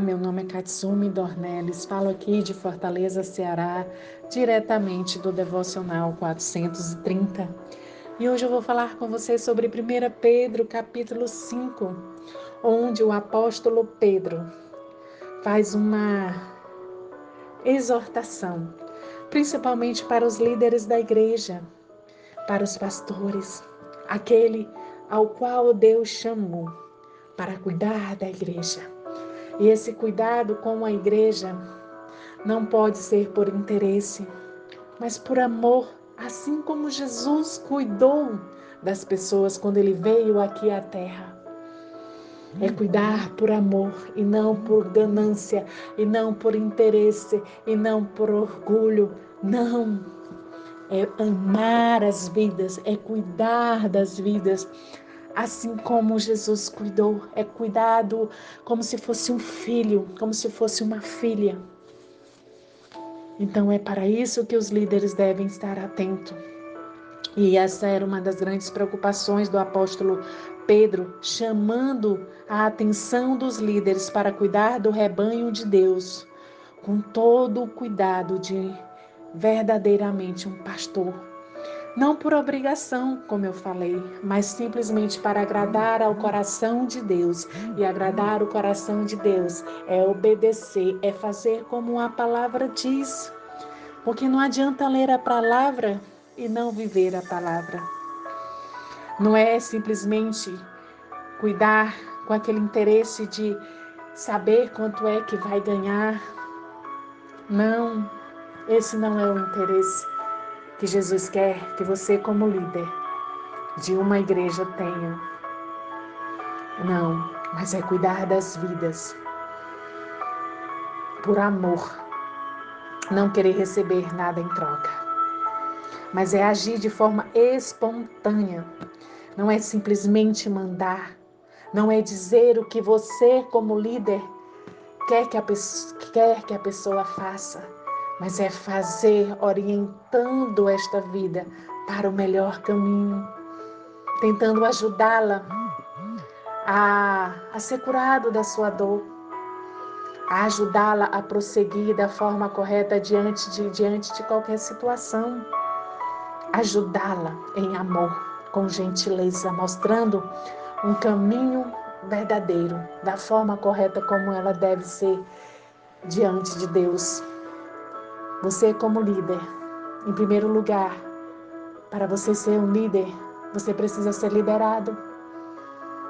Meu nome é Katsumi Dornelles, falo aqui de Fortaleza, Ceará, diretamente do Devocional 430. E hoje eu vou falar com vocês sobre 1 Pedro, capítulo 5, onde o apóstolo Pedro faz uma exortação, principalmente para os líderes da igreja, para os pastores, aquele ao qual Deus chamou para cuidar da igreja. E esse cuidado com a igreja não pode ser por interesse, mas por amor, assim como Jesus cuidou das pessoas quando ele veio aqui à terra. É cuidar por amor e não por ganância, e não por interesse, e não por orgulho. Não. É amar as vidas, é cuidar das vidas, assim como Jesus cuidou, é cuidado como se fosse um filho, como se fosse uma filha. Então é para isso que os líderes devem estar atentos. E essa era uma das grandes preocupações do apóstolo Pedro, chamando a atenção dos líderes para cuidar do rebanho de Deus, com todo o cuidado de verdadeiramente um pastor não por obrigação, como eu falei, mas simplesmente para agradar ao coração de Deus. E agradar o coração de Deus é obedecer, é fazer como a palavra diz. Porque não adianta ler a palavra e não viver a palavra. Não é simplesmente cuidar com aquele interesse de saber quanto é que vai ganhar. Não, esse não é o interesse que Jesus quer que você, como líder de uma igreja, tenha. Não, mas é cuidar das vidas. Por amor, não querer receber nada em troca, mas é agir de forma espontânea, não é simplesmente mandar, não é dizer o que você, como líder, quer que a pessoa, quer que a pessoa faça mas é fazer orientando esta vida para o melhor caminho, tentando ajudá-la a, a ser curado da sua dor, a ajudá-la a prosseguir da forma correta diante de, diante de qualquer situação, ajudá-la em amor, com gentileza, mostrando um caminho verdadeiro, da forma correta como ela deve ser diante de Deus. Você, como líder, em primeiro lugar, para você ser um líder, você precisa ser liderado.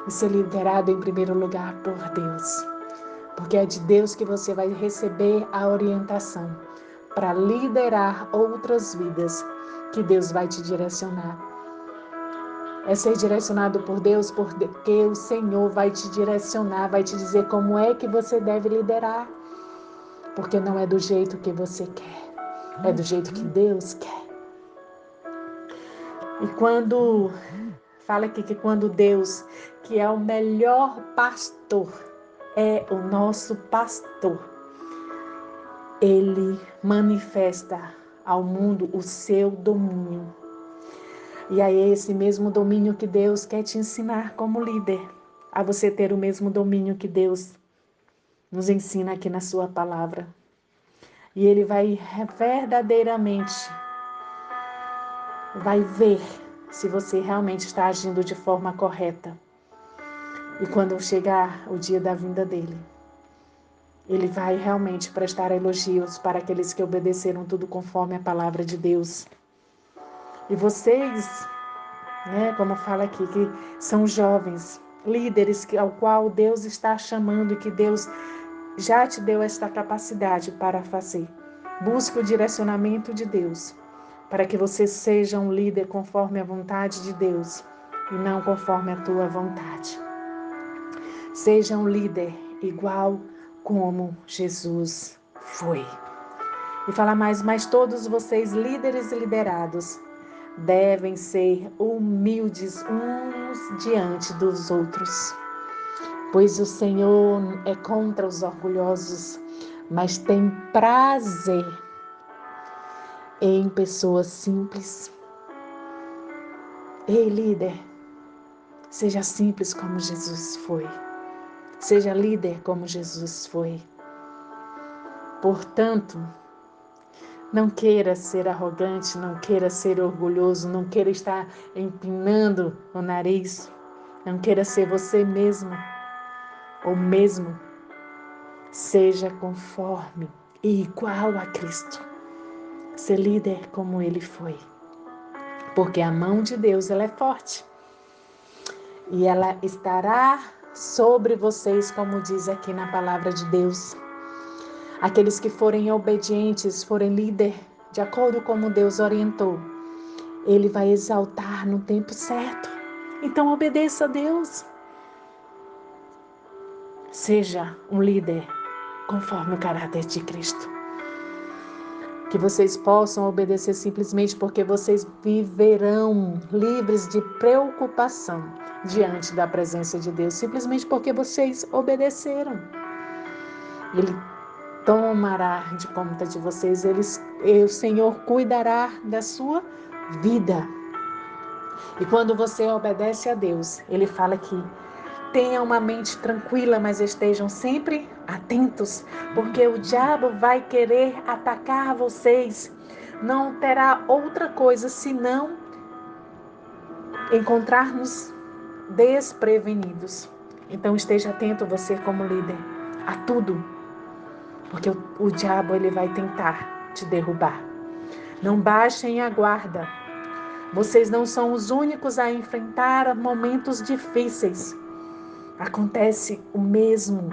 E ser liderado em primeiro lugar por Deus. Porque é de Deus que você vai receber a orientação para liderar outras vidas que Deus vai te direcionar. É ser direcionado por Deus, porque o Senhor vai te direcionar, vai te dizer como é que você deve liderar. Porque não é do jeito que você quer é do jeito que Deus quer. E quando fala aqui que quando Deus, que é o melhor pastor, é o nosso pastor, ele manifesta ao mundo o seu domínio. E aí é esse mesmo domínio que Deus quer te ensinar como líder, a você ter o mesmo domínio que Deus nos ensina aqui na sua palavra. E ele vai verdadeiramente vai ver se você realmente está agindo de forma correta. E quando chegar o dia da vinda dele, ele vai realmente prestar elogios para aqueles que obedeceram tudo conforme a palavra de Deus. E vocês, né, como fala aqui, que são jovens, líderes ao qual Deus está chamando e que Deus já te deu esta capacidade para fazer. Busque o direcionamento de Deus, para que você seja um líder conforme a vontade de Deus e não conforme a tua vontade. Seja um líder igual como Jesus foi. E fala mais, mas todos vocês, líderes e liderados, devem ser humildes uns diante dos outros pois o Senhor é contra os orgulhosos, mas tem prazer em pessoas simples. Ei, líder, seja simples como Jesus foi. Seja líder como Jesus foi. Portanto, não queira ser arrogante, não queira ser orgulhoso, não queira estar empinando o nariz, não queira ser você mesmo ou mesmo. Seja conforme e igual a Cristo. Ser líder como ele foi. Porque a mão de Deus ela é forte. E ela estará sobre vocês, como diz aqui na palavra de Deus. Aqueles que forem obedientes, forem líder, de acordo com como Deus orientou, Ele vai exaltar no tempo certo. Então obedeça a Deus. Seja um líder conforme o caráter de Cristo. Que vocês possam obedecer simplesmente porque vocês viverão livres de preocupação diante da presença de Deus, simplesmente porque vocês obedeceram. Ele tomará de conta de vocês, eles, o Senhor cuidará da sua vida. E quando você obedece a Deus, Ele fala que tenha uma mente tranquila, mas estejam sempre atentos, porque o diabo vai querer atacar vocês. Não terá outra coisa senão encontrar-nos desprevenidos. Então esteja atento você como líder a tudo porque o, o diabo ele vai tentar te derrubar. Não baixem a guarda. Vocês não são os únicos a enfrentar momentos difíceis. Acontece o mesmo,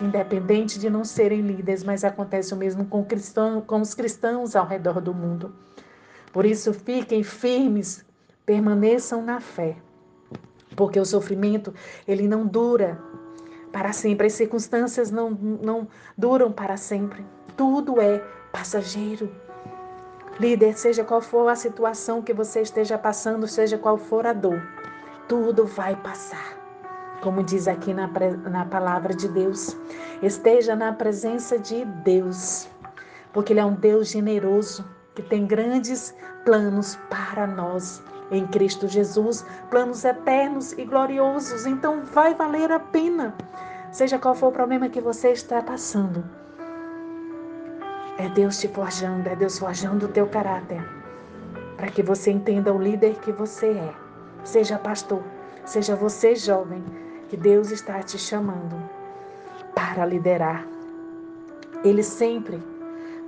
independente de não serem líderes, mas acontece o mesmo com, cristão, com os cristãos ao redor do mundo. Por isso, fiquem firmes, permaneçam na fé, porque o sofrimento ele não dura para sempre. As circunstâncias não, não duram para sempre. Tudo é passageiro. Líder, seja qual for a situação que você esteja passando, seja qual for a dor, tudo vai passar. Como diz aqui na, na palavra de Deus, esteja na presença de Deus, porque Ele é um Deus generoso que tem grandes planos para nós em Cristo Jesus, planos eternos e gloriosos. Então vai valer a pena, seja qual for o problema que você está passando. É Deus te forjando, é Deus forjando o teu caráter, para que você entenda o líder que você é. Seja pastor, seja você jovem, que Deus está te chamando para liderar. Ele sempre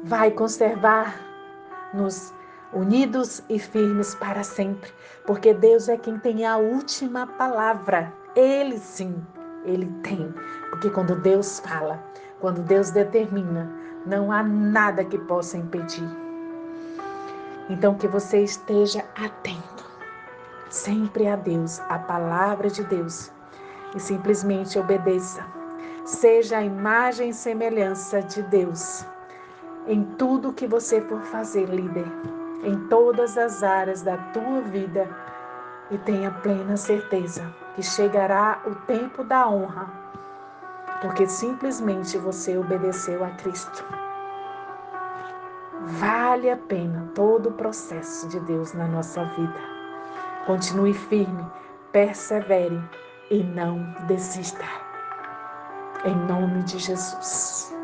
vai conservar-nos unidos e firmes para sempre, porque Deus é quem tem a última palavra. Ele sim, ele tem. Porque quando Deus fala, quando Deus determina, não há nada que possa impedir. Então que você esteja atento sempre a Deus, a palavra de Deus, e simplesmente obedeça. Seja a imagem e semelhança de Deus em tudo que você for fazer, líder em todas as áreas da tua vida e tenha plena certeza que chegará o tempo da honra, porque simplesmente você obedeceu a Cristo. Vale a pena todo o processo de Deus na nossa vida. Continue firme, persevere e não desista. Em nome de Jesus.